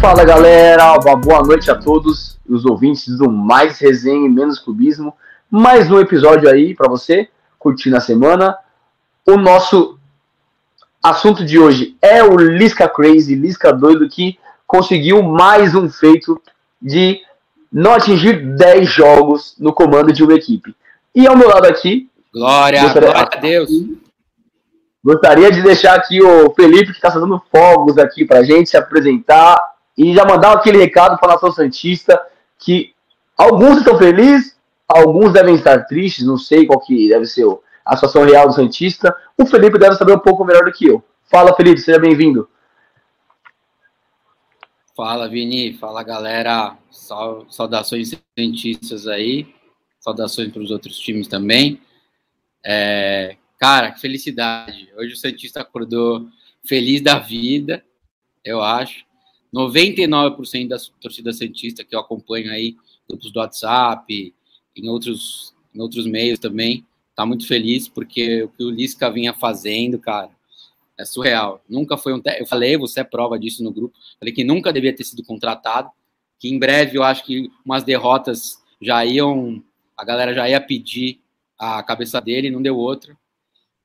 Fala galera, uma boa noite a todos os ouvintes do Mais Resenha e Menos Clubismo. Mais um episódio aí para você curtir na semana. O nosso assunto de hoje é o Lisca Crazy, Lisca doido que conseguiu mais um feito de não atingir 10 jogos no comando de uma equipe. E ao meu lado aqui. Glória, gostaria, glória a Deus. Gostaria de deixar aqui o Felipe, que está fazendo fogos aqui para a gente se apresentar e já mandar aquele recado para a Nação Santista que alguns estão felizes, alguns devem estar tristes, não sei qual que deve ser a situação real do Santista. O Felipe deve saber um pouco melhor do que eu. Fala, Felipe, seja bem-vindo. Fala, Vini. Fala, galera. Saudações cientistas aí. Saudações para os outros times também. É, cara, que felicidade. Hoje o Santista acordou feliz da vida, eu acho. 99% da torcida Santista que eu acompanho aí, grupos do WhatsApp, em outros, em outros meios também, tá muito feliz porque o que o Lisca vinha fazendo, cara, é surreal. Nunca foi um. Eu falei, você é prova disso no grupo. Falei que nunca devia ter sido contratado. Que em breve eu acho que umas derrotas já iam. A galera já ia pedir a cabeça dele, não deu outra.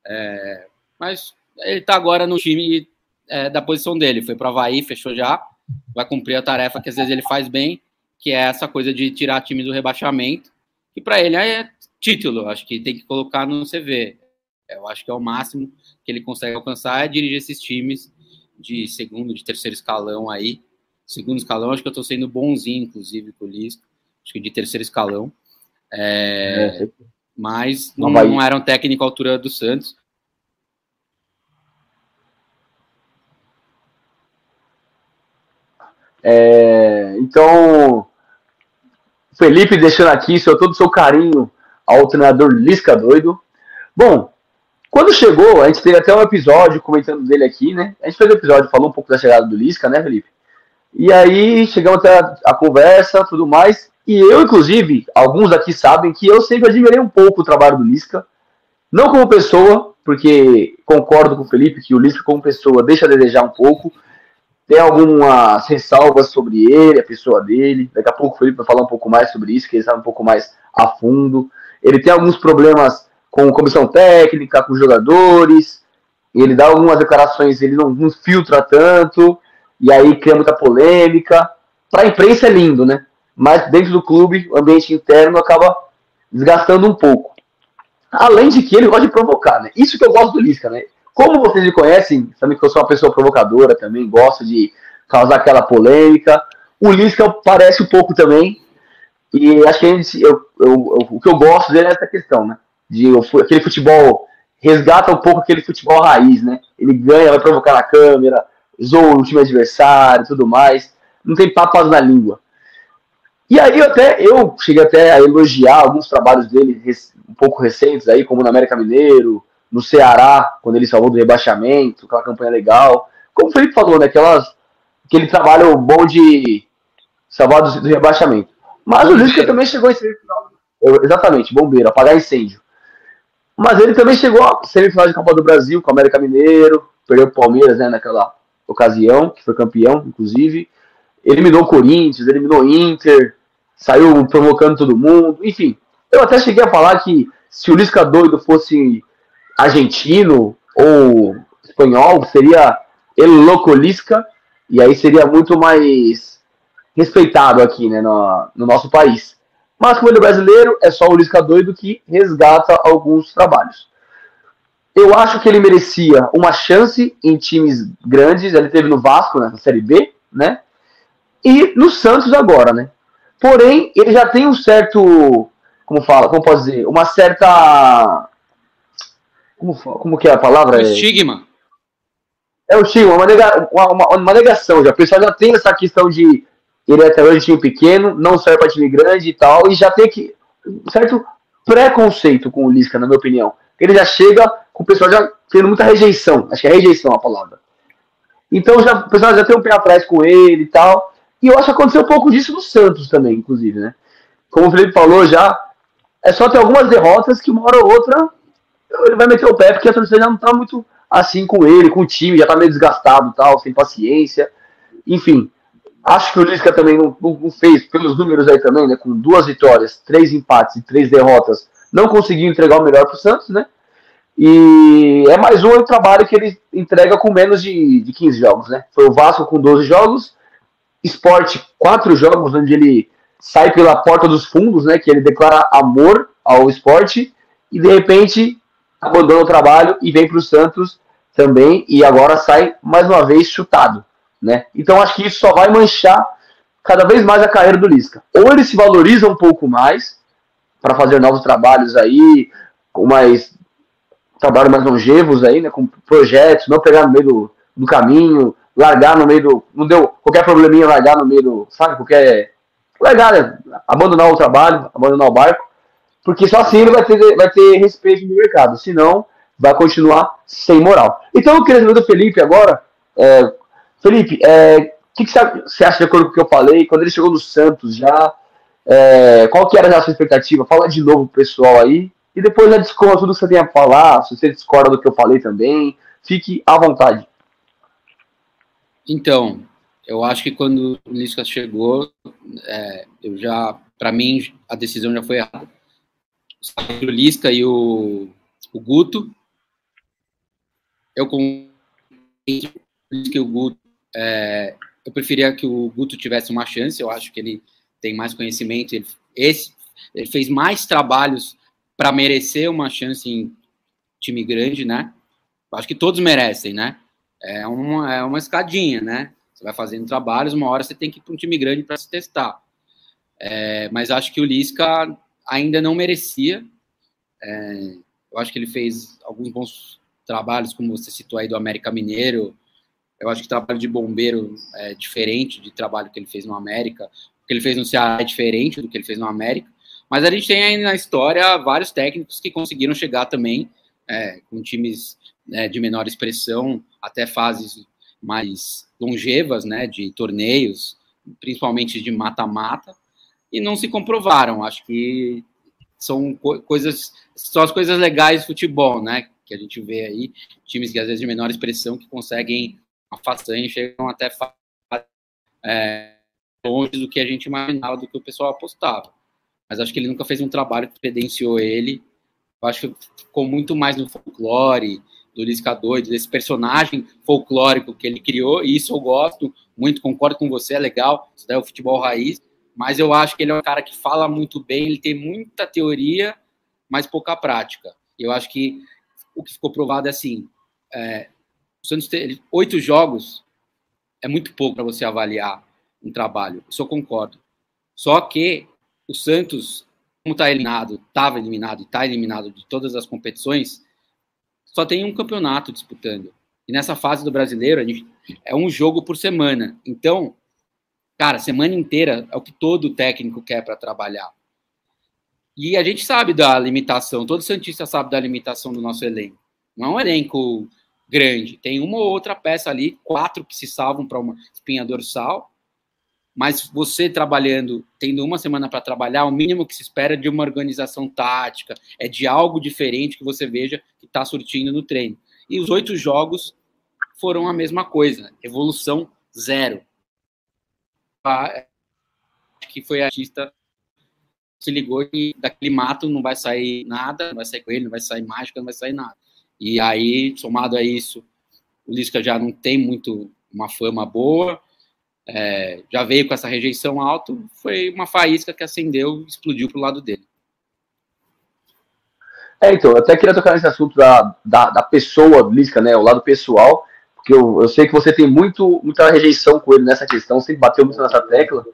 É, mas ele tá agora no time é, da posição dele. Foi para Havaí, fechou já. Vai cumprir a tarefa que às vezes ele faz bem, que é essa coisa de tirar time do rebaixamento. E para ele é título, acho que tem que colocar no CV. Eu acho que é o máximo que ele consegue alcançar é dirigir esses times de segundo, de terceiro escalão aí. Segundo escalão, acho que eu estou sendo bonzinho, inclusive, com o Lisca. Acho que de terceiro escalão. É, é. Mas não, não era um técnico à altura do Santos. É, então, Felipe deixando aqui seu, todo o seu carinho ao treinador Lisca doido. Bom, quando chegou, a gente teve até um episódio comentando dele aqui, né? A gente fez um episódio, falou um pouco da chegada do Lisca, né, Felipe? E aí chegamos até a, a conversa, tudo mais. E eu, inclusive, alguns aqui sabem que eu sempre admirei um pouco o trabalho do Lisca. Não como pessoa, porque concordo com o Felipe que o Lisca como pessoa deixa a desejar um pouco. Tem algumas ressalvas sobre ele, a pessoa dele. Daqui a pouco o Felipe vai falar um pouco mais sobre isso, que ele sabe um pouco mais a fundo. Ele tem alguns problemas com comissão técnica, com jogadores. Ele dá algumas declarações, ele não, não filtra tanto, e aí cria muita polêmica. Para a imprensa é lindo, né? Mas dentro do clube, o ambiente interno acaba desgastando um pouco. Além de que ele gosta de provocar, né? Isso que eu gosto do Lisca, né? Como vocês me conhecem, sabem que eu sou uma pessoa provocadora também, gosto de causar aquela polêmica. O Lisca parece um pouco também, e acho que gente, eu, eu, eu, o que eu gosto dele é essa questão, né? De aquele futebol, resgata um pouco aquele futebol raiz, né? Ele ganha, vai provocar na câmera, zoa o time adversário e tudo mais. Não tem papas na língua. E aí eu até eu cheguei até a elogiar alguns trabalhos dele um pouco recentes aí, como no América Mineiro, no Ceará, quando ele salvou do rebaixamento, aquela campanha legal. Como o Felipe falou, né? Aquelas, aquele trabalho bom de salvar do, do rebaixamento. Mas o Lisca também chegou em semifinal. Exatamente, bombeiro, apagar incêndio. Mas ele também chegou a semifinal de Copa do Brasil com o América Mineiro, perdeu o Palmeiras né, naquela ocasião, que foi campeão, inclusive. Eliminou o Corinthians, eliminou o Inter, saiu provocando todo mundo. Enfim, eu até cheguei a falar que se o Lisca doido fosse argentino ou espanhol, seria El Loco Lisca, e aí seria muito mais respeitado aqui né, no, no nosso país. Mas como ele é brasileiro, é só o Lisca doido que resgata alguns trabalhos. Eu acho que ele merecia uma chance em times grandes. Ele teve no Vasco, né, na Série B, né? E no Santos agora, né? Porém, ele já tem um certo, como fala, como pode dizer, uma certa, como, como que é a palavra? Estigma. É o estigma, uma, nega, uma, uma, negação já. O pessoal já tem essa questão de ele é até hoje time pequeno, não serve para time grande e tal, e já tem que um certo preconceito com o Lisca, na minha opinião. Ele já chega com o pessoal já tendo muita rejeição, acho que é rejeição a palavra. Então já, o pessoal já tem um pé atrás com ele e tal. E eu acho que aconteceu um pouco disso no Santos também, inclusive, né? Como o Felipe falou já, é só ter algumas derrotas que uma hora ou outra ele vai meter o pé, porque a torcida já não tá muito assim com ele, com o time, já tá meio desgastado tal, sem paciência. Enfim, Acho que o Lisca também não, não, fez, pelos números aí também, né? Com duas vitórias, três empates e três derrotas, não conseguiu entregar o melhor para o Santos, né? E é mais um trabalho que ele entrega com menos de, de 15 jogos, né? Foi o Vasco com 12 jogos, Esporte, quatro jogos, onde ele sai pela porta dos fundos, né? Que ele declara amor ao esporte e de repente abandona o trabalho e vem para o Santos também e agora sai mais uma vez chutado. Né? Então acho que isso só vai manchar cada vez mais a carreira do Lisca. Ou ele se valoriza um pouco mais para fazer novos trabalhos aí, com mais trabalhos mais longevos aí, né, com projetos, não pegar no meio do, do caminho, largar no meio do, não deu qualquer probleminha largar no meio do, sabe, qualquer largar, né, abandonar o trabalho, abandonar o barco, porque só assim ele vai ter vai ter respeito no mercado, senão vai continuar sem moral. Então eu queria saber do Felipe agora, é, Felipe, o é, que, que, você acha de acordo com o que eu falei? Quando ele chegou no Santos já, é, qual que era a sua expectativa? Fala de novo pro pessoal aí. E depois já discorda tudo que você tem a falar. Se você discorda do que eu falei também, fique à vontade. Então, eu acho que quando o Lisca chegou, é, eu já, para mim, a decisão já foi errada. O Lisca e o, o Guto, eu com que o Guto é, eu preferia que o Guto tivesse uma chance, eu acho que ele tem mais conhecimento, ele, esse, ele fez mais trabalhos para merecer uma chance em time grande, né? Acho que todos merecem, né? É uma, é uma escadinha, né? Você vai fazendo trabalhos, uma hora você tem que ir para um time grande para se testar. É, mas acho que o Lisca ainda não merecia. É, eu acho que ele fez alguns bons trabalhos, como você citou aí do América Mineiro, eu acho que o trabalho de bombeiro é diferente de trabalho que ele fez no América. O que ele fez no Ceará é diferente do que ele fez no América. Mas a gente tem aí na história vários técnicos que conseguiram chegar também é, com times né, de menor expressão, até fases mais longevas, né, de torneios, principalmente de mata-mata, e não se comprovaram. Acho que são co coisas, são as coisas legais do futebol, né, que a gente vê aí, times que às vezes de menor expressão que conseguem uma façanha, chegam até é, longe do que a gente imaginava, do que o pessoal apostava. Mas acho que ele nunca fez um trabalho que credenciou ele. Eu acho que ficou muito mais no folclore, do Lisca Doido, desse personagem folclórico que ele criou, e isso eu gosto muito, concordo com você, é legal, isso daí é o futebol raiz, mas eu acho que ele é um cara que fala muito bem, ele tem muita teoria, mas pouca prática. Eu acho que o que ficou provado é assim, é, o Santos ter oito jogos é muito pouco para você avaliar um trabalho. Isso eu concordo. Só que o Santos, como está eliminado, estava eliminado e está eliminado de todas as competições, só tem um campeonato disputando. E nessa fase do brasileiro, gente, é um jogo por semana. Então, cara, semana inteira é o que todo técnico quer para trabalhar. E a gente sabe da limitação, todo Santista sabe da limitação do nosso elenco. Não é um elenco grande. Tem uma ou outra peça ali, quatro que se salvam para uma espinha dorsal, mas você trabalhando, tendo uma semana para trabalhar, o mínimo que se espera é de uma organização tática, é de algo diferente que você veja que está surtindo no treino. E os oito jogos foram a mesma coisa, evolução zero. Que foi a artista se ligou que daquele mato não vai sair nada, não vai sair coelho, não vai sair mágica, não vai sair nada. E aí, somado a isso, o Lisca já não tem muito uma fama boa, é, já veio com essa rejeição alta, foi uma faísca que acendeu e explodiu para o lado dele. É, então, eu até queria tocar nesse assunto da, da, da pessoa do Lisca, né, o lado pessoal, porque eu, eu sei que você tem muito, muita rejeição com ele nessa questão, sempre bateu muito nessa tecla.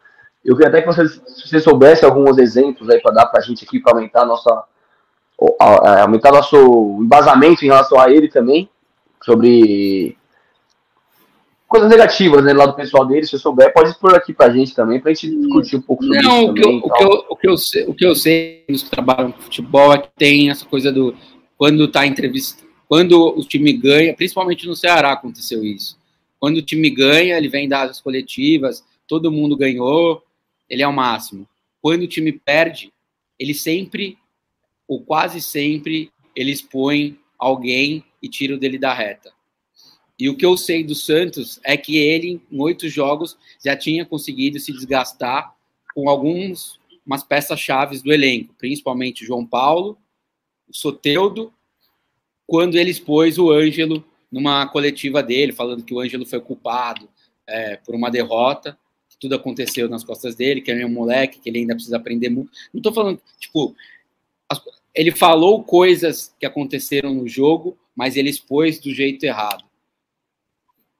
Eu queria até que você, se você soubesse alguns exemplos aí para dar para a gente aqui, para aumentar a nossa aumentar nosso embasamento em relação a ele também, sobre coisas negativas né, lá do pessoal dele, se eu souber, pode expor aqui pra gente também, pra gente discutir um pouco sobre Não, isso o que, eu, o, que eu, o, que eu sei, o que eu sei nos que trabalham com futebol é que tem essa coisa do quando tá entrevista, quando o time ganha, principalmente no Ceará aconteceu isso. Quando o time ganha, ele vem das coletivas, todo mundo ganhou, ele é o máximo. Quando o time perde, ele sempre ou quase sempre ele expõe alguém e tira o dele da reta. E o que eu sei do Santos é que ele, em oito jogos, já tinha conseguido se desgastar com algumas umas peças chaves do elenco, principalmente João Paulo, o Soteudo, quando ele expôs o Ângelo numa coletiva dele, falando que o Ângelo foi culpado é, por uma derrota, que tudo aconteceu nas costas dele, que é um moleque, que ele ainda precisa aprender muito. Não estou falando, tipo, as, ele falou coisas que aconteceram no jogo, mas ele expôs do jeito errado.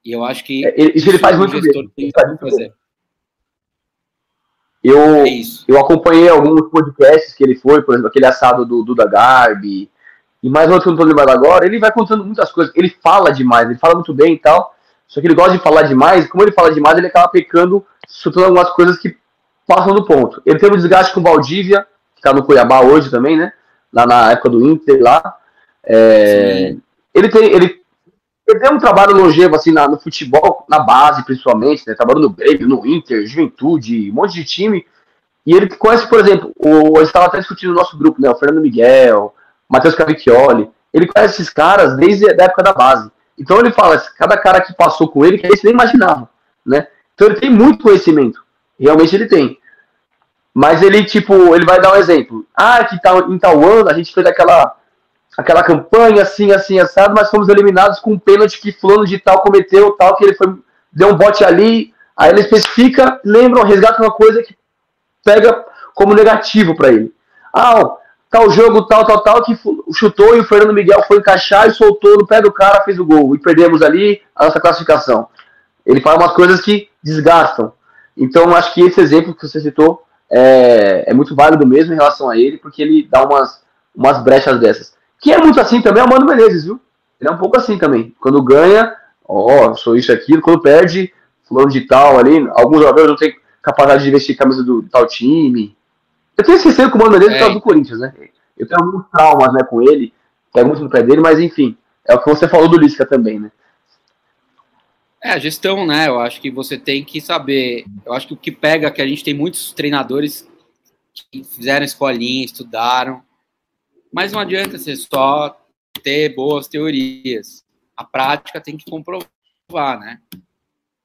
E eu acho que. É, isso ele faz muito bem. Ele faz muito fazer. Eu, é eu acompanhei alguns podcasts que ele foi, por exemplo, aquele assado do Duda Garbi, e mais outro que eu não tô lembrando agora. Ele vai contando muitas coisas. Ele fala demais, ele fala muito bem e tal. Só que ele gosta de falar demais. Como ele fala demais, ele acaba pecando, soltando algumas coisas que passam do ponto. Ele teve um desgaste com o Valdívia, que tá no Cuiabá hoje também, né? Lá na época do Inter lá. É, ele tem. Ele, ele tem um trabalho longevo assim na, no futebol, na base principalmente, né? Trabalhando no Grêmio, no Inter, Juventude, um monte de time. E ele conhece, por exemplo, o, a gente estava até discutindo no nosso grupo, né? O Fernando Miguel, Matheus Cavicchioli. Ele conhece esses caras desde a época da base. Então ele fala, cada cara que passou com ele, que ele nem imaginava, né? Então ele tem muito conhecimento. Realmente ele tem. Mas ele, tipo, ele vai dar um exemplo. Ah, que tá, em tal ano a gente fez aquela aquela campanha assim, assim, assado, mas fomos eliminados com um pênalti que fulano de tal cometeu, tal, que ele foi, deu um bote ali, aí ele especifica, lembra, resgata uma coisa que pega como negativo para ele. Ah, tal jogo, tal, tal, tal, que chutou e o Fernando Miguel foi encaixar e soltou no pé do cara, fez o gol, e perdemos ali a nossa classificação. Ele fala umas coisas que desgastam. Então, acho que esse exemplo que você citou é, é muito válido mesmo em relação a ele, porque ele dá umas, umas brechas dessas. Que é muito assim também é o Mano Menezes, viu? Ele é um pouco assim também. Quando ganha, ó, sou isso aqui. Quando perde, fulano de tal ali. Alguns jogadores não têm capacidade de vestir camisa do, tal time. Eu tenho esquecido com o Mano Menezes é. por causa do Corinthians, né? Eu tenho alguns traumas né, com ele, pego muito no pé dele, mas enfim. É o que você falou do Lisca também, né? É, a gestão, né? Eu acho que você tem que saber. Eu acho que o que pega é que a gente tem muitos treinadores que fizeram escolinha, estudaram, mas não adianta você só ter boas teorias. A prática tem que comprovar, né?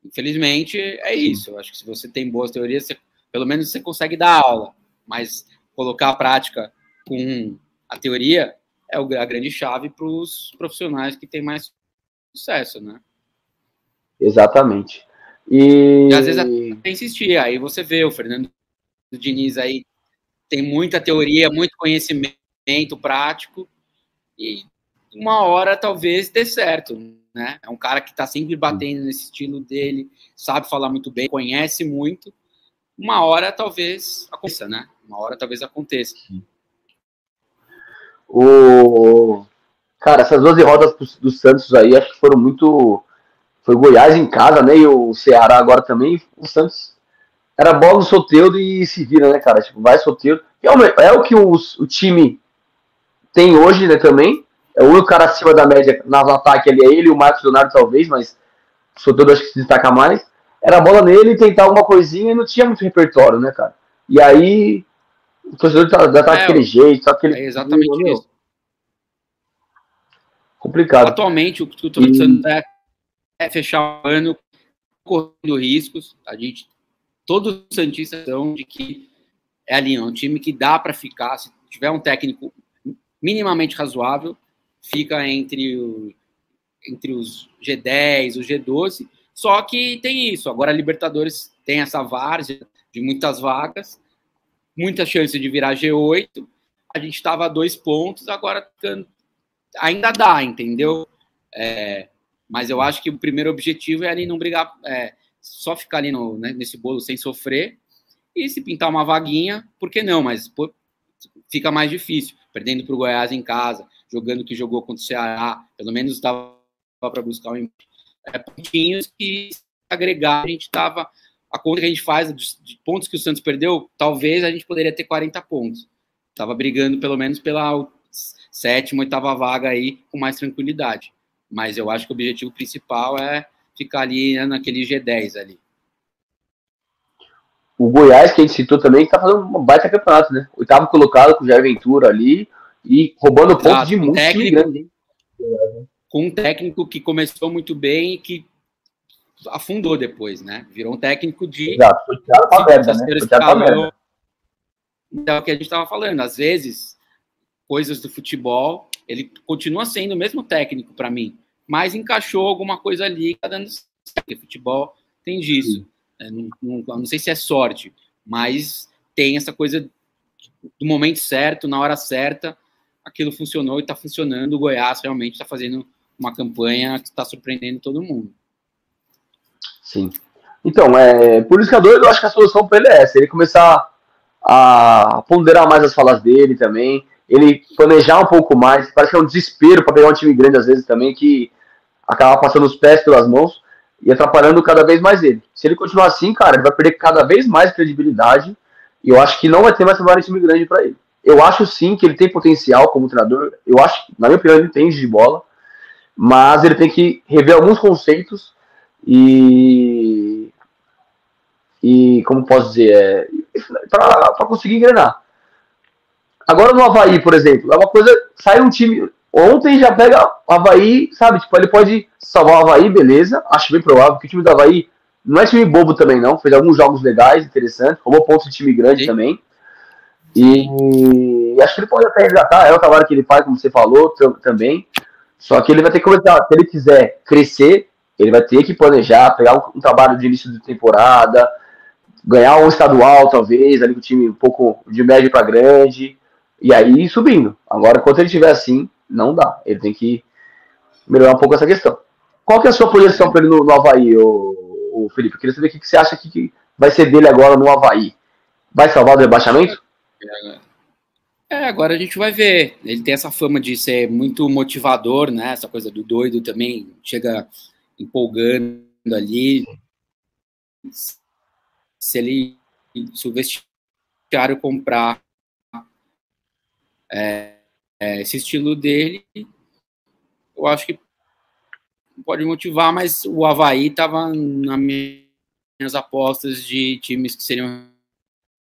Infelizmente, é isso. Eu acho que se você tem boas teorias, você, pelo menos você consegue dar aula. Mas colocar a prática com a teoria é a grande chave para os profissionais que têm mais sucesso, né? Exatamente. E... e às vezes até insistir. Aí você vê o Fernando Diniz aí tem muita teoria, muito conhecimento conhecimento prático e uma hora talvez dê certo, né? É um cara que está sempre batendo nesse estilo dele, sabe falar muito bem, conhece muito. Uma hora talvez aconteça, né? Uma hora talvez aconteça. O cara, essas 12 rodas do Santos aí, acho que foram muito. Foi Goiás em casa, né? E o Ceará agora também. O Santos era bola no solteiro e se vira, né, cara? Tipo, vai solteiro. É o, que o, o time tem hoje, né, também. É o único cara acima da média no ataque ali, é ele e o Marcos Leonardo, talvez, mas o todo acho que se destaca mais. Era bola nele, tentar alguma coisinha e não tinha muito repertório, né, cara? E aí, o torcedor já tá, tá é, daquele jeito, só aquele. É exatamente meu, isso. Complicado. Atualmente, o que o torcedor e... é fechar o ano correndo riscos. A gente, todos os Santistas são de que é ali, é um time que dá para ficar. Se tiver um técnico minimamente razoável, fica entre, o, entre os G10, os G12, só que tem isso. Agora a Libertadores tem essa várzea de muitas vagas, muita chance de virar G8. A gente estava a dois pontos, agora ainda dá, entendeu? É, mas eu acho que o primeiro objetivo é ali não brigar, é, só ficar ali no, né, nesse bolo sem sofrer. E se pintar uma vaguinha, por que não? Mas pô, fica mais difícil perdendo para o Goiás em casa, jogando que jogou contra o Ceará, pelo menos dava para buscar um é, pontinhos que agregar, a gente estava a conta que a gente faz de, pontos que o Santos perdeu, talvez a gente poderia ter 40 pontos. Estava brigando pelo menos pela sétima, oitava vaga aí com mais tranquilidade. Mas eu acho que o objetivo principal é ficar ali né, naquele G10 ali o Goiás, que a gente citou também, está fazendo um baita campeonato, né? Oitavo colocado com o Jair Ventura ali e roubando pontos de muito técnico, grande. Hein? com um técnico que começou muito bem e que afundou depois, né? Virou um técnico de. Exato, foi tirado pra merda, né? Foi tirado pra merda. Então, é o que a gente estava falando, às vezes, coisas do futebol, ele continua sendo o mesmo técnico para mim, mas encaixou alguma coisa ali, tá dando certo. Futebol tem disso. É, não, não, não, sei se é sorte, mas tem essa coisa do momento certo, na hora certa, aquilo funcionou e está funcionando. O Goiás realmente está fazendo uma campanha que está surpreendendo todo mundo. Sim. Então, é, por isso que eu acho que a solução para ele é essa, ele começar a ponderar mais as falas dele também, ele planejar um pouco mais, parece que é um desespero para pegar um time grande às vezes também, que acaba passando os pés pelas mãos e atrapalhando cada vez mais ele. Se ele continuar assim, cara, ele vai perder cada vez mais credibilidade e eu acho que não vai ter mais trabalho em time grande para ele. Eu acho sim que ele tem potencial como treinador, eu acho, na minha opinião, ele entende de bola, mas ele tem que rever alguns conceitos e. E como posso dizer? É, para conseguir engrenar. Agora no Havaí, por exemplo, é uma coisa. Sai um time. Ontem já pega o Havaí, sabe? Tipo, ele pode salvar o Havaí, beleza. Acho bem provável que o time do Havaí não é time bobo também, não. Fez alguns jogos legais, interessantes. Roubou pontos de time grande Sim. também. E, e, acho que ele pode até resgatar. É o trabalho que ele faz, como você falou, também. Só que ele vai ter que começar. Se ele quiser crescer, ele vai ter que planejar, pegar um, trabalho de início de temporada, ganhar um estadual, talvez, ali com o time um pouco de médio para grande, e aí subindo. Agora, enquanto ele estiver assim, não dá. Ele tem que melhorar um pouco essa questão. Qual que é a sua projeção para ele no, no Havaí, o, o Felipe? Eu queria saber o que você acha que, que vai ser dele agora no Havaí. Vai salvar o rebaixamento? É, agora a gente vai ver. Ele tem essa fama de ser muito motivador, né? Essa coisa do doido também chega empolgando ali. Se ele, se o vestiário comprar é, é, esse estilo dele, eu acho que pode motivar, mas o Havaí estava nas minhas apostas de times que seriam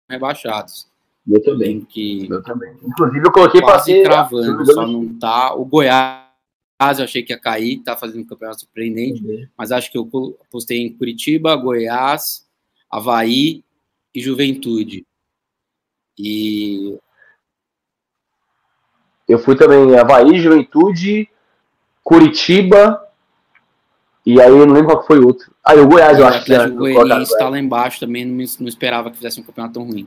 rebaixados. Eu também. Que eu também. Inclusive, eu coloquei para ser. Travando, só não tá. O Goiás eu achei que ia cair, tá fazendo um campeonato surpreendente, uhum. mas acho que eu postei em Curitiba, Goiás, Havaí e Juventude. E. Eu fui também Havaí, Juventude, Curitiba, e aí eu não lembro qual foi o outro. Ah, e o Goiás, eu acho que. O Goiás está lá embaixo também, não, não esperava que fizesse um campeonato tão ruim.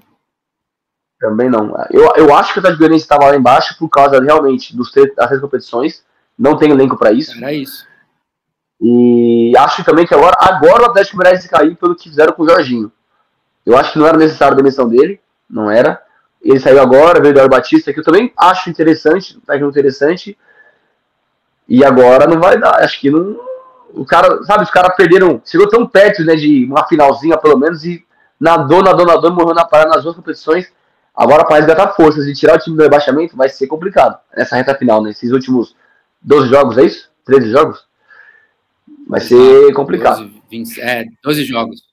Também não. Eu, eu acho que o Atlético Goianiense estava lá embaixo por causa realmente dos das três competições não tem elenco para isso. Era isso. E acho também que agora, agora o Atlético merece cair pelo que fizeram com o Jorginho. Eu acho que não era necessário a demissão dele, não era. Ele saiu agora, veio o Eduardo Batista, que eu também acho interessante, técnico interessante. E agora não vai dar. Acho que não. O cara, sabe, os caras perderam. Chegou tão perto, né, de uma finalzinha pelo menos, e nadou, nadou, nadou, morreu na parada nas duas competições. Agora para resgatar forças e tirar o time do rebaixamento vai ser complicado nessa reta final, nesses últimos 12 jogos, é isso? 13 jogos? Vai ser complicado. 12, 20, é, 12 jogos.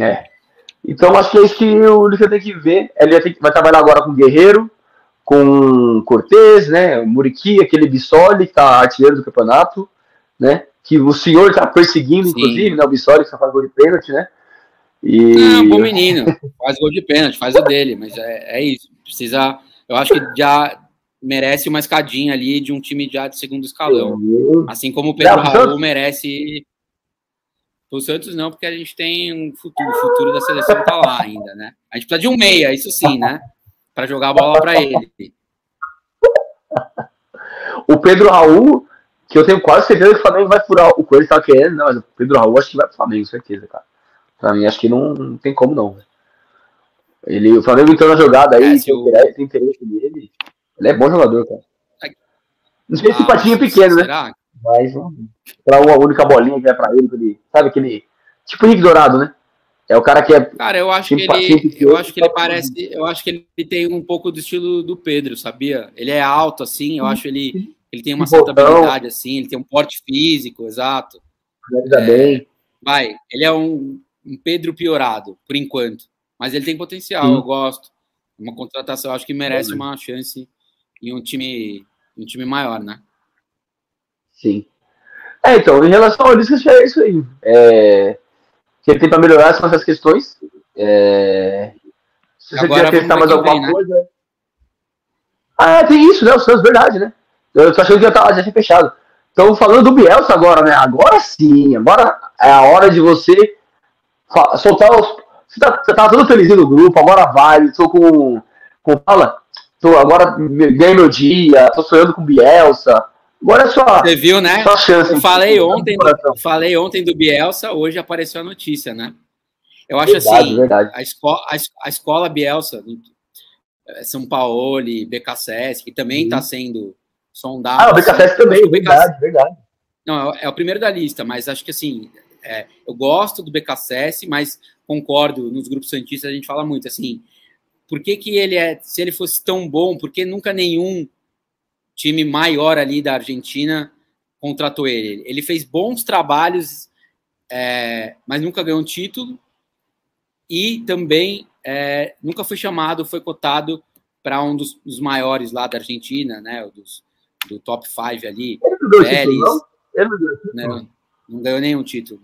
É. Então acho que é isso que o Lucas tem que ver. Ele vai, ter, vai trabalhar agora com o Guerreiro, com Cortez, né? O Muriqui, aquele Bissoli, que tá artilheiro do campeonato, né? Que o senhor tá perseguindo, Sim. inclusive, né? O Bissoli, que só faz gol de pênalti, né? E... Não, bom menino. faz gol de pênalti, faz o dele, mas é, é isso. Precisa. Eu acho que já merece uma escadinha ali de um time já de segundo escalão. Assim como o Pedro não, Raul merece. O Santos não, porque a gente tem um futuro, o futuro da seleção tá lá ainda, né? A gente precisa de um meia, isso sim, né? Para jogar a bola para ele. O Pedro Raul, que eu tenho quase certeza que o Flamengo vai furar o Coelho tá querendo, não, mas o Pedro Raul acho que vai pro Flamengo, certeza, cara. Pra mim, acho que não, não tem como não. Ele, o Flamengo entrou na jogada aí, é, tem, o... tem interesse dele. Ele é bom jogador, cara. Não sei se ah, patinho é pequeno, né? será? né? Mas pra uma única bolinha que é pra ele, ele, sabe aquele. Tipo Henrique Dourado, né? É o cara que é. Cara, eu acho que ele. Eu acho que ele parece. Eu acho que ele tem um pouco do estilo do Pedro, sabia? Ele é alto, assim, eu acho ele. Ele tem uma certa habilidade, assim, ele tem um porte físico, exato. É, bem. Vai, ele é um, um, Pedro piorado, por enquanto. Mas ele tem potencial, Sim. eu gosto. Uma contratação, eu acho que merece uma chance em um time, um time maior, né? Sim. É, então, em relação ao Lisca, é isso aí. É, que ele tem para melhorar são essas questões. É, se você Agora, quer testar mais alguma né? coisa. Né? Ah, tem isso, né? O Santos, verdade, né? Eu tô achando que já, tá, já tinha fechado. Então, falando do Bielsa agora, né? Agora sim, agora é a hora de você soltar os. Você tá, você tá todo feliz no grupo, agora vai, tô com. com fala, tô, agora ganhei meu dia, tô sonhando com Bielsa. Agora é só. Você viu, né? Só chance. Eu falei ontem, do, falei ontem do Bielsa, hoje apareceu a notícia, né? Eu acho verdade, assim, verdade. A, escola, a, a, escola Bielsa, é, São Paulo, BKSS, que também está sendo sondado. Ah, o BKSS também, o verdade, verdade. Não, é, é o primeiro da lista, mas acho que assim, é, eu gosto do BKSS, mas concordo, nos grupos santistas a gente fala muito, assim, por que que ele é, se ele fosse tão bom, por que nunca nenhum time maior ali da Argentina contratou ele? Ele fez bons trabalhos, é, mas nunca ganhou um título, e também é, nunca foi chamado, foi cotado para um dos, dos, maiores lá da Argentina, né, dos, do top 5 ali. Ele não ganhou Pérez, título, não? Título. Não, não ganhou nenhum título.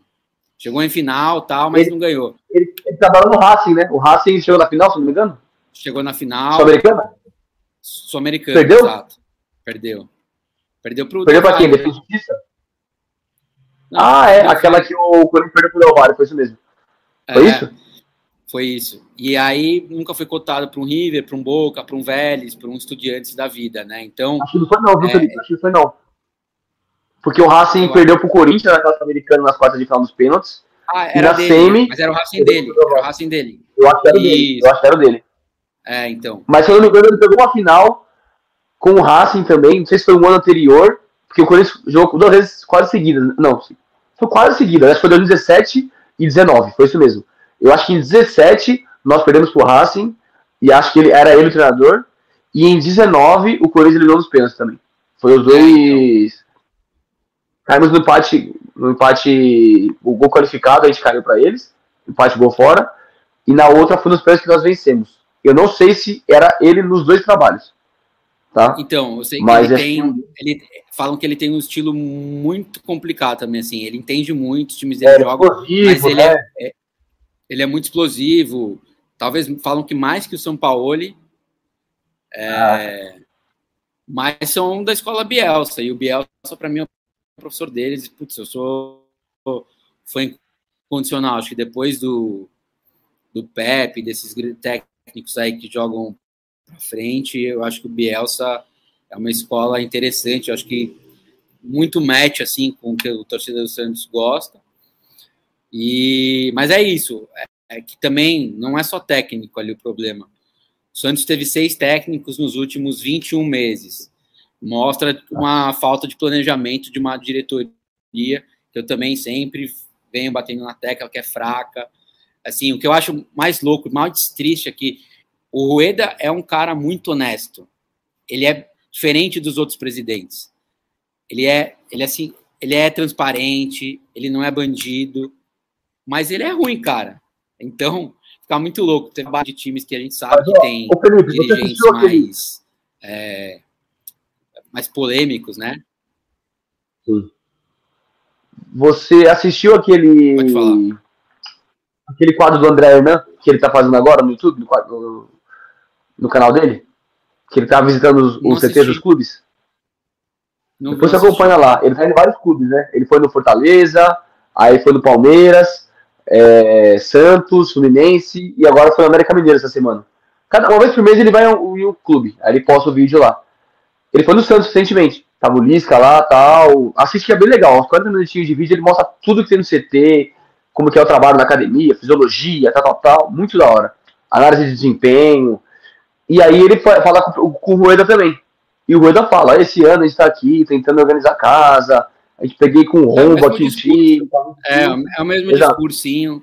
Chegou em final tal, mas ele, não ganhou. Ele, ele trabalhou no Racing, né? O Racing chegou na final, se não me engano? Chegou na final. Sul-Americana? Sul-Americana, Perdeu? exato. Perdeu. Perdeu pro. Perdeu pra quem? Defesa Justiça? Ah, é. Aquela que o Corinthians perdeu pro Del Valle, foi isso mesmo. Foi é, isso? Foi isso. E aí nunca foi cotado para um River, para um Boca, para um Vélez, para um Estudiantes da vida, né? Então. Acho que não foi não, viu, é... Felipe? Acho que foi não. Porque o Racing perdeu pro Corinthians na Copa Americana nas quartas de final dos pênaltis. Ah, era dele, semi, mas era o Racing dele. Era o Racing dele. Eu acho que era dele. Eu acho que era dele. É, então. Mas se eu não me engano, ele pegou uma final com o Racing também. Não sei se foi um ano anterior, porque o Corinthians jogou duas vezes quase seguidas. Não, foi quase seguida. Acho que foi 2017 e 19. Foi isso mesmo. Eu acho que em 17 nós perdemos pro Racing, e acho que ele era ele o treinador. E em 19 o Corinthians eliminou nos pênaltis também. Foi os dois. Caímos no empate, no empate, o gol qualificado, a gente caiu para eles, empate gol fora, e na outra foi nos pênaltis que nós vencemos. Eu não sei se era ele nos dois trabalhos. Tá? Então, eu sei que Mas ele é tem. Que... Ele, falam que ele tem um estilo muito complicado também, assim. Ele entende muito, os times dele é, jogam, mas ele é, né? é, ele é muito explosivo. Talvez falam que mais que o São Paulo. É, ah. Mas são da escola Bielsa. E o Bielsa, para mim, é o professor deles. Putz, eu sou fã incondicional. Acho que depois do, do Pepe, desses técnicos aí que jogam para frente, eu acho que o Bielsa é uma escola interessante. Eu acho que muito match assim com o que o torcedor do Santos gosta. E, mas é isso, é, é que também não é só técnico ali o problema. O Santos teve seis técnicos nos últimos 21 meses. Mostra uma falta de planejamento de uma diretoria que eu também sempre venho batendo na tecla que é fraca. Assim, o que eu acho mais louco, mais triste é que o Rueda é um cara muito honesto. Ele é diferente dos outros presidentes. Ele é, ele é assim, ele é transparente, ele não é bandido, mas ele é ruim, cara. Então, fica muito louco ter de times que a gente sabe mas, que tem Felipe, dirigentes mais, é, mais polêmicos, né? Sim. Você assistiu aquele. Aquele quadro do André Hernan, que ele tá fazendo agora no YouTube, no, no, no canal dele? Que ele tá visitando os, os CTs dos clubes? Não Depois você acompanha lá. Ele tá em vários clubes, né? Ele foi no Fortaleza, aí foi no Palmeiras, é, Santos, Fluminense e agora foi no América Mineiro essa semana. Cada uma vez por mês ele vai em um clube, aí ele posta o vídeo lá. Ele foi no Santos recentemente, tava o Lisca lá tal. Assiste que é bem legal, uns 40 minutinhos de vídeo ele mostra tudo que tem no CT, como que é o trabalho na academia, fisiologia, tal, tal, tal, muito da hora. Análise de desempenho. E aí ele fala com, com o Rueda também. E o Rueda fala, esse ano a gente tá aqui tentando organizar a casa, a gente peguei com o rombo é aqui o time. É, é o mesmo Exato. discursinho.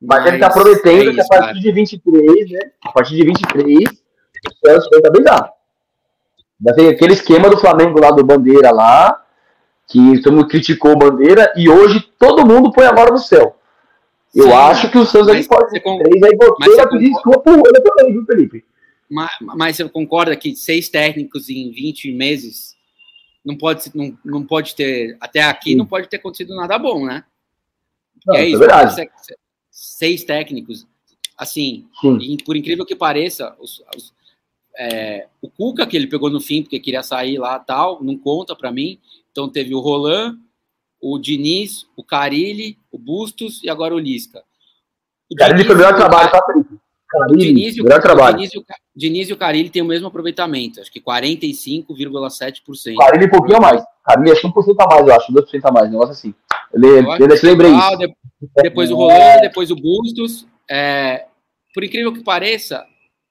Mas, mas ele tá prometendo é isso, que a partir cara. de 23, né? A partir de 23, o Santos vai brigar. Vai ter aquele esquema do Flamengo lá do Bandeira lá, que todo mundo criticou o Bandeira, e hoje todo mundo põe agora no céu. Eu Sim, acho que o Santos aí pode ser com... três, aí você vai pedir desculpa Olho também, viu, Felipe? Mas, mas você concorda que seis técnicos em 20 meses não pode, não, não pode ter, até aqui Sim. não pode ter acontecido nada bom, né? Não, é, é isso, é seis técnicos, assim, e, por incrível que pareça, os, os, é, o Cuca que ele pegou no fim porque queria sair lá tal, não conta para mim. Então teve o Roland, o Diniz, o Carilli, o Bustos e agora o Lisca. O Carilli foi o melhor trabalho, tá, Felipe? Carilli, o Diniz, melhor o, trabalho. O Diniz, o Diniz e o Carilli têm o mesmo aproveitamento, acho que 45,7%. Carilli um pouquinho a mais. Carilli que 1% a mais, eu acho, 2% a mais, um negócio assim. Ele lembrei isso. Depois o Rolando, depois o Bustos. É, por incrível que pareça,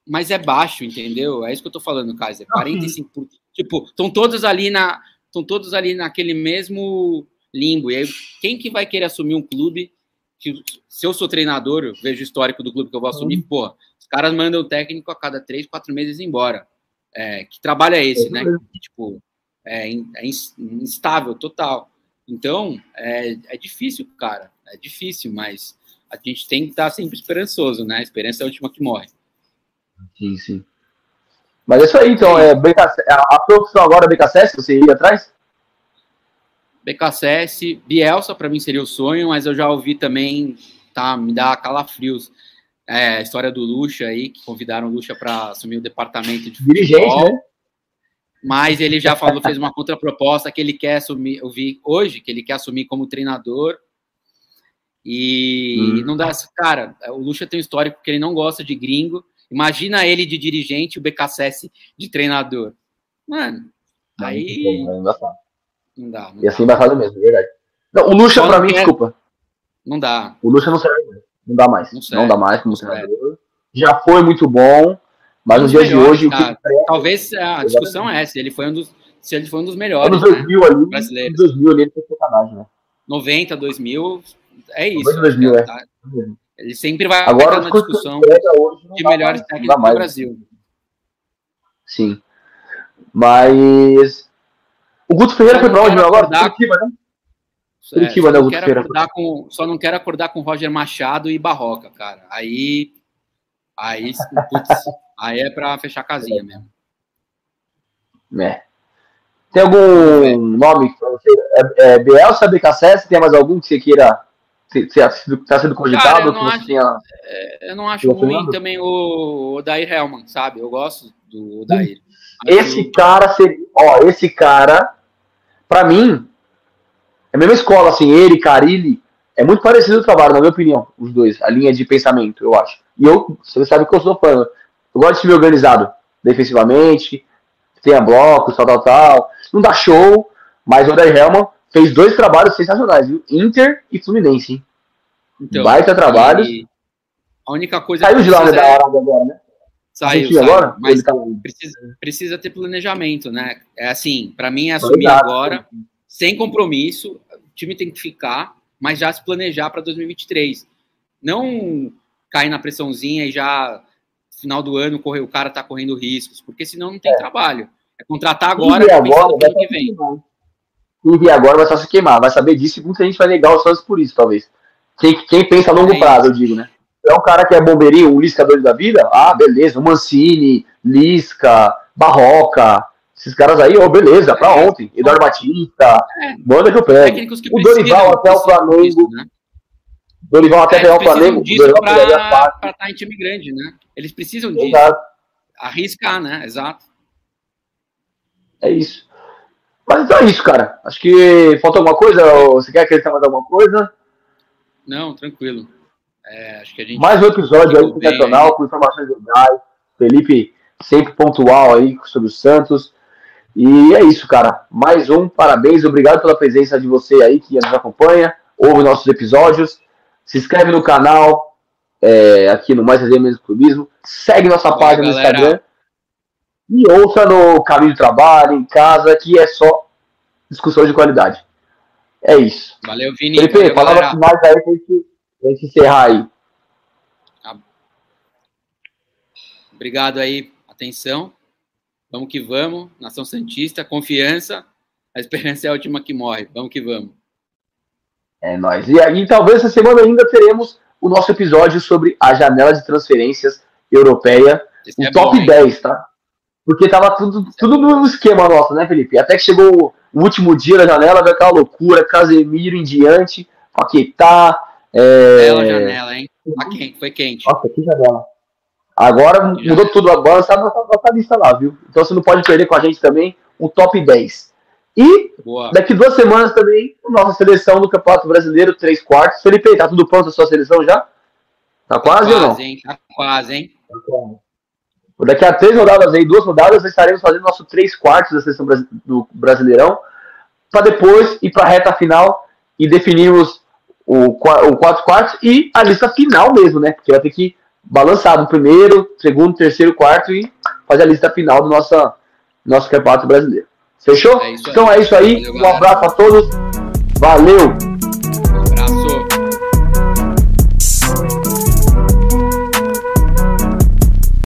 mas é baixo, entendeu? É isso que eu tô falando, Kaiser. 45%. Tipo, estão todos ali na. Estão todos ali naquele mesmo limbo. E aí, quem que vai querer assumir um clube que, se eu sou treinador, eu vejo o histórico do clube que eu vou assumir, uhum. pô, os caras mandam o técnico a cada três, quatro meses embora. É, que trabalho é esse, né? Que, tipo, é, é instável, total. Então, é, é difícil, cara. É difícil, mas a gente tem que estar sempre esperançoso, né? A esperança é a última que morre. Sim, sim. Mas é isso aí, então. É, BKC, a, a profissão agora é BKSS, você ia atrás? BKSS, Bielsa para mim seria o sonho, mas eu já ouvi também, tá, me dá calafrios. É, a história do Lucha aí, que convidaram o Lucha para assumir o departamento de futebol. Dirigente, né? Mas ele já falou, fez uma contraproposta que ele quer assumir, eu vi hoje, que ele quer assumir como treinador. E hum. não dá. Cara, o Lucha tem um histórico que ele não gosta de gringo. Imagina ele de dirigente e o BKSS de treinador. Mano, aí. Não dá. Não dá. Não Ia ser embaçado mesmo, é verdade. Não, o Lucha, pra mim, quer... desculpa. Não dá. O Lucha não serve. Não dá mais. Não, não dá mais como treinador. Já foi muito bom, mas nos dias de hoje. Tá. Que... Talvez a discussão é essa. Ele foi um dos, se ele foi um dos melhores. Anos 2000 né? ali. Brasileiros. 2000 ali ele foi sacanagem, né? 90, 2000. É isso. 2000, é. Tá? Ele sempre vai Agora, na discussão de melhores técnicos do Brasil. Sim. Mas o Guto Ferreira foi pra onde agora? Curitiba, né? É, Curitiba, né, o Guto Ferreira. Com, só não quero acordar com Roger Machado e Barroca, cara. Aí. Aí, putz, aí é pra fechar a casinha mesmo. É. Tem algum é. nome pra você? É, é Bielsa, BKSS? Tem mais algum que você queira está sendo cogitado? Cara, eu, não acho, tinha... É, eu não acho ruim também o Odair Helman, sabe? Eu gosto do Odair. Esse cara seria. Ó, esse cara para mim, é a mesma escola, assim, ele, Carilli, é muito parecido o trabalho, na minha opinião, os dois, a linha de pensamento, eu acho. E eu, você sabe que eu sou fã, eu gosto de time organizado, defensivamente, tenha blocos, tal, tal, tal. Não dá show, mas o Odair Helman fez dois trabalhos sensacionais, viu? Inter e Fluminense, hein? Então, Baita trabalho. A única coisa Saiu de lá né, da hora agora, né? Saiu, saiu agora? mas tá... precisa, precisa ter planejamento, né? É assim, para mim é assumir agora, sem compromisso, o time tem que ficar, mas já se planejar para 2023. Não cair na pressãozinha e já final do ano correr, o cara tá correndo riscos, porque senão não tem é. trabalho. É contratar agora, e agora vai que vem. E agora vai só se queimar, vai saber disso e muita gente vai negar os fãs por isso, talvez. Quem, quem pensa a longo prazo, eu digo, né? É um cara que é bombeirinho, um Lisca doido da vida, ah, beleza, o Mancini, Lisca, Barroca, esses caras aí, ó, oh, beleza, pra é. ontem. Eduardo Batista, é. manda que eu pego. O Dorival até o Flamengo. Disso, né? Dorival até é, o Flamengo. Disso pra, pra estar tá em time grande, né? Eles precisam disso. Exato. Arriscar, né? Exato. É isso. Mas então é isso, cara. Acho que falta alguma coisa. Você quer acrescentar mais alguma coisa? Não, tranquilo. É, Mais um episódio aí sensacional, com informações legais. Felipe sempre pontual aí sobre o Santos. E é isso, cara. Mais um, parabéns, obrigado pela presença de você aí que nos acompanha, ouve nossos episódios, se inscreve no canal, é, aqui no Mais Resenha Mesmo Clubismo, segue nossa Boa, página galera. no Instagram e ouça no caminho de trabalho, em casa, que é só discussão de qualidade. É isso. Valeu, Vini. Felipe, palavras finais aí gente Pra gente encerrar aí. Tá. Obrigado aí, atenção. Vamos que vamos. Nação Santista, confiança. A esperança é a última que morre. Vamos que vamos. É nóis. E aí, talvez essa semana ainda teremos o nosso episódio sobre a janela de transferências europeia. Esse o é top bom, 10, tá? Porque tava tudo, tudo no esquema nosso, né, Felipe? Até que chegou o último dia da janela vai aquela loucura, Casemiro em diante, Paquetá. É... Bela janela, hein? Tá quente, foi quente. Nossa, que janela. Agora que mudou janela. tudo a banda, sabe nossa, lista lá, viu? Então você não pode perder com a gente também um top 10. E Boa. daqui duas semanas também, nossa seleção do Campeonato Brasileiro, três quartos. Felipe, tá tudo pronto a sua seleção já? Tá quase, tá quase ou não? Hein? Tá quase, hein? Daqui a três rodadas aí, duas rodadas, estaremos fazendo nosso três quartos da seleção do Brasileirão, para depois ir para a reta final e definirmos o, o quatro quartos e a lista final mesmo, né? Porque vai ter que balançar no primeiro, segundo, terceiro, quarto e fazer a lista final do nosso, nosso campeonato brasileiro. Fechou? É então é isso aí. Valeu, um abraço a todos. Valeu!